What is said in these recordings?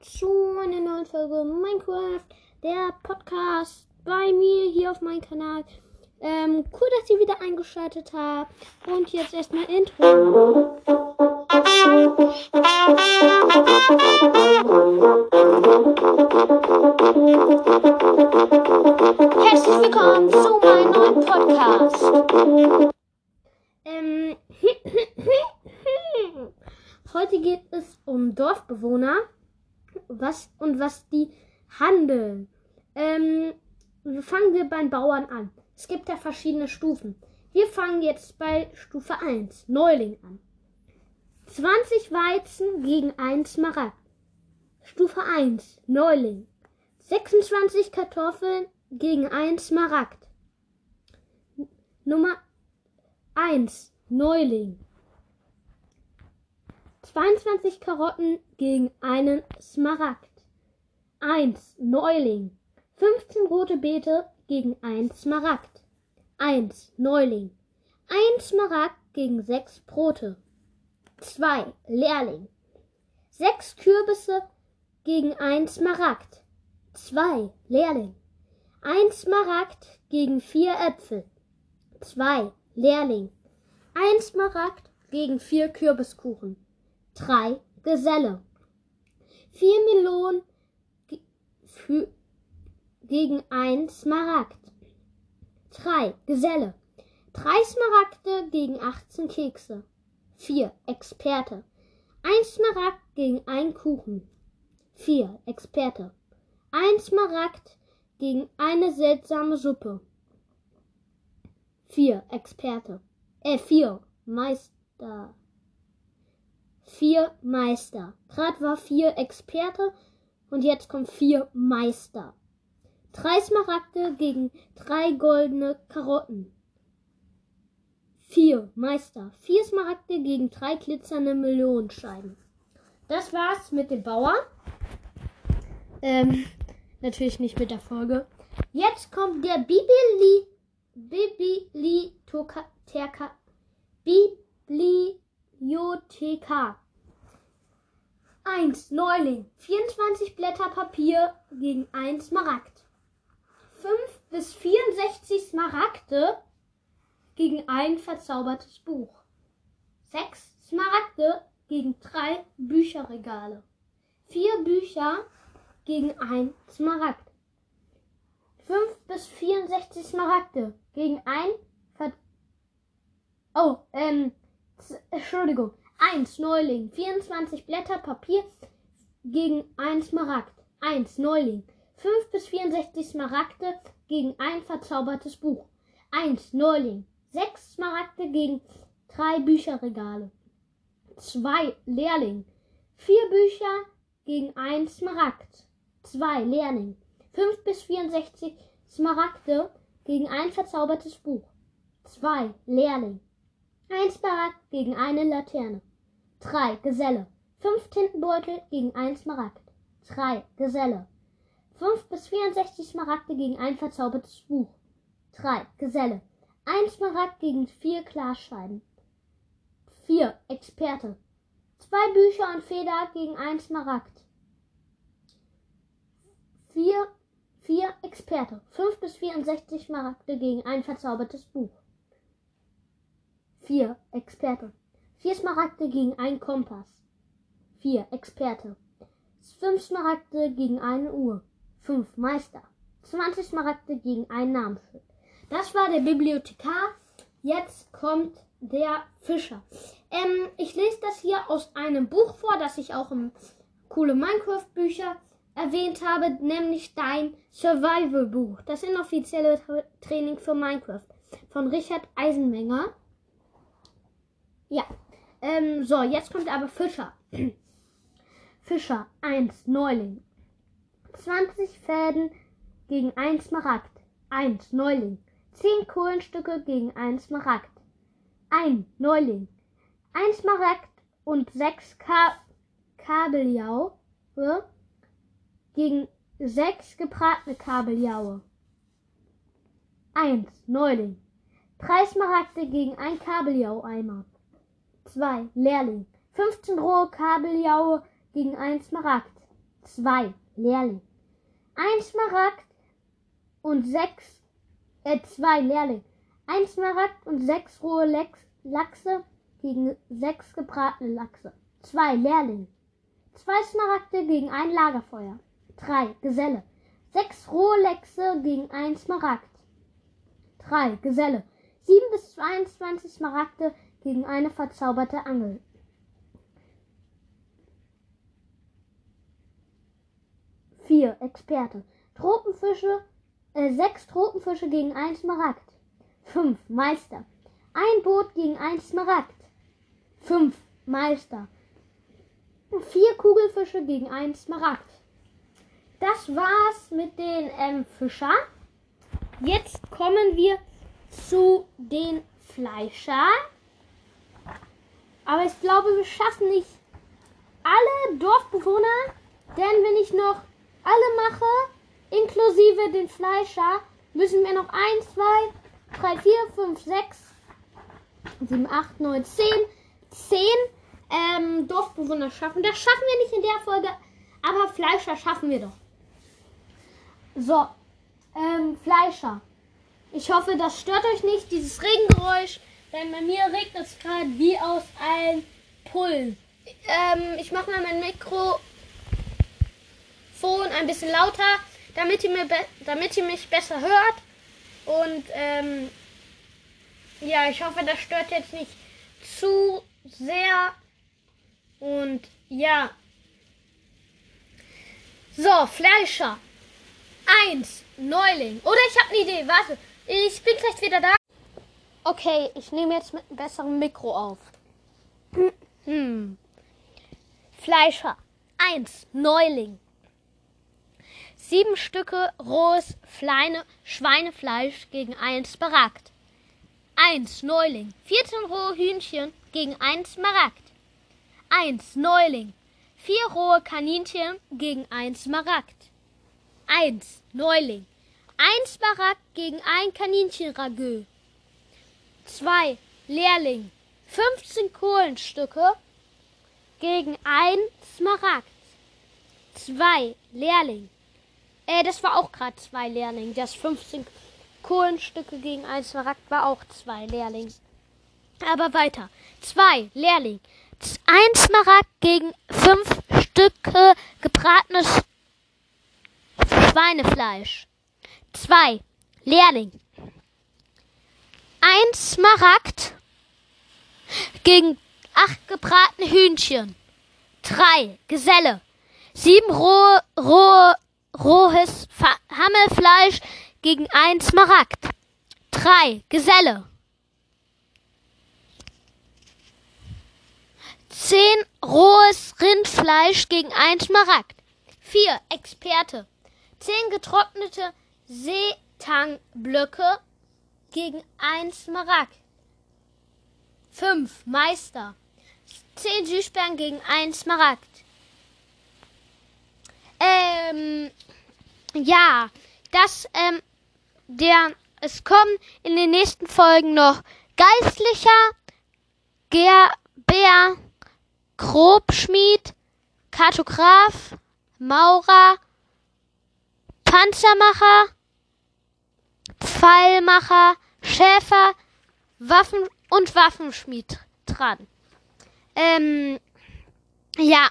zu einer neuen Folge Minecraft, der Podcast bei mir hier auf meinem Kanal. Ähm, cool, dass ihr wieder eingeschaltet habt. Und jetzt erstmal Intro. Herzlich willkommen zu meinem neuen Podcast. Ähm, heute geht es um Dorfbewohner was und was die handeln. Ähm, fangen wir beim Bauern an. Es gibt ja verschiedene Stufen. Wir fangen jetzt bei Stufe 1, Neuling an. 20 Weizen gegen 1 Smaragd. Stufe 1, Neuling. 26 Kartoffeln gegen 1 Smaragd. Nummer 1, Neuling. 22 Karotten gegen einen Smaragd. 1, Neuling. 15 rote Beete gegen 1 Smaragd. 1, Neuling. 1 Smaragd gegen 6 Brote. 2, Lehrling. 6 Kürbisse gegen 1 Smaragd. 2, Lehrling. 1 Smaragd gegen 4 Äpfel. 2, Lehrling. 1 Smaragd gegen 4 Kürbiskuchen. 3, Geselle. 4 Melonen für, gegen 1 Smaragd. 3, Geselle. 3 Smaragde gegen 18 Kekse. 4, Experte. 1 Smaragd gegen 1 Kuchen. 4, Experte. 1 Smaragd gegen eine seltsame Suppe. 4, Experte. Äh, 4, Meister. 4 Meister. Gerade war 4 Experte und jetzt kommt 4 Meister. 3 Smaragde gegen 3 goldene Karotten. 4 Meister. 4 Smaragde gegen 3 glitzernde Millionenscheiben. Das war's mit dem Bauern. Ähm, natürlich nicht mit der Folge. Jetzt kommt der Bibili, Bibliotheka, Bibliothekar. 1. Neuling. 24 Blätter Papier gegen 1 Smaragd. 5 bis 64 Smaragde gegen ein verzaubertes Buch. 6 Smaragde gegen 3 Bücherregale. 4 Bücher gegen ein Smaragd. 5 bis 64 Smaragde gegen ein Ver Oh, ähm, Entschuldigung. 1 Neuling. 24 Blätter Papier gegen 1 Smaragd. 1 Neuling. 5 bis 64 Smaragde gegen ein verzaubertes Buch. 1 Neuling. 6 Smaragde gegen 3 Bücherregale. 2 Lehrling. 4 Bücher gegen 1 Smaragd. 2 Lehrling. 5 bis 64 Smaragde gegen ein verzaubertes Buch. 2 Lehrling. 1 Smaragd gegen eine Laterne. 3 Geselle. 5 Tintenbeutel gegen 1 Smaragd. 3 Geselle. 5 bis 64 Smaragde gegen ein verzaubertes Buch. 3 Geselle. 1 Smaragd gegen 4 Glasscheiben. 4 Experte. 2 Bücher und Feder gegen 1 Smaragd. 4 4 Experte. 5 bis 64 Smaragde gegen ein verzaubertes Buch. 4 Experte. 4 Smaragde gegen ein Kompass. 4 Experte. 5 Smaragde gegen eine Uhr. 5 Meister. 20 Smaragde gegen ein Namensschild. Das war der Bibliothekar. Jetzt kommt der Fischer. Ähm, ich lese das hier aus einem Buch vor, das ich auch im coole Minecraft-Bücher erwähnt habe, nämlich dein Survival-Buch. Das inoffizielle Training für Minecraft von Richard Eisenmenger. Ja. Ähm, so, jetzt kommt aber Fischer. Fischer 1, Neuling. 20 Fäden gegen 1 Smaragd. 1, Neuling. 10 Kohlenstücke gegen 1 Smaragd. 1, Neuling. 1 Smaragd und 6 Ka Kabeljaue gegen 6 gebratene Kabeljaue. 1, Neuling. 3 Smaragde gegen 1 Kabeljau-Eimer. 2. Lehrling. 15 rohe Kabeljaue gegen 1 Smaragd. 2 Lehrling. 1 Smaragd und 6, äh, 2 Lehrling. 1 Smaragd und 6 rohe Lex Lachse gegen 6 gebratene Lachse. 2 Lehrling. 2 Smaragde gegen ein Lagerfeuer. 3 Geselle. 6 rohe Lechse gegen 1 Smaragd. 3 Geselle. 7 bis 22 Smaragde gegen eine verzauberte Angel. Vier Experte. Tropenfische, äh, sechs Tropenfische gegen ein Smaragd. Fünf Meister. Ein Boot gegen ein Smaragd. Fünf Meister. Vier Kugelfische gegen ein Smaragd. Das war's mit den ähm, Fischern. Jetzt kommen wir zu den Fleischern. Aber ich glaube, wir schaffen nicht alle Dorfbewohner, denn wenn ich noch alle mache, inklusive den Fleischer, müssen wir noch 1, 2, 3, 4, 5, 6, 7, 8, 9, 10, 10 ähm, Dorfbewohner schaffen. Das schaffen wir nicht in der Folge, aber Fleischer schaffen wir doch. So, ähm, Fleischer. Ich hoffe, das stört euch nicht, dieses Regengeräusch, denn bei mir regnet es gerade wie aus einem Pullen. Ähm, ich mache mal mein Mikrofon ein bisschen lauter, damit ihr, mir damit ihr mich besser hört. Und ähm, ja, ich hoffe, das stört jetzt nicht zu sehr. Und ja. So, Fleischer. Eins, Neuling. Oder ich habe eine Idee. Warte, ich bin gleich wieder da. Okay, ich nehme jetzt mit einem besseren Mikro auf. Hm. Fleischer. Eins, Neuling. Sieben Stücke rohes Fleine, Schweinefleisch gegen eins Smaragd. Eins, Neuling. 14 rohe Hühnchen gegen eins Smaragd. Eins, Neuling. Vier rohe Kaninchen gegen eins Smaragd. Eins, Neuling. Ein Smaragd gegen ein Kaninchenragö. Zwei, Lehrling. 15 Kohlenstücke gegen ein Smaragd. Zwei, Lehrling. Äh, das war auch gerade zwei Lehrling. Das 15 Kohlenstücke gegen ein Smaragd war auch zwei Lehrling. Aber weiter. Zwei, Lehrling. Ein Smaragd gegen fünf Stücke gebratenes Schweinefleisch. Zwei, Lehrling. Ein Smaragd gegen acht gebratene Hühnchen. Drei, Geselle. Sieben rohe, rohe, rohes Hammelfleisch gegen ein Smaragd. Drei, Geselle. Zehn rohes Rindfleisch gegen ein Smaragd. Vier, Experte. Zehn getrocknete Seetangblöcke gegen ein Smaragd. Fünf, Meister. Zehn Süßbären gegen ein Smaragd. Ähm, ja, das, ähm, der, es kommen in den nächsten Folgen noch Geistlicher, Ger, Bär, Grobschmied, Kartograf, Maurer, Panzermacher, Pfeilmacher, Schäfer, Waffen und Waffenschmied dran. Ähm, ja,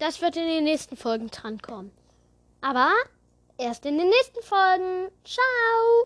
das wird in den nächsten Folgen drankommen. Aber erst in den nächsten Folgen. Ciao!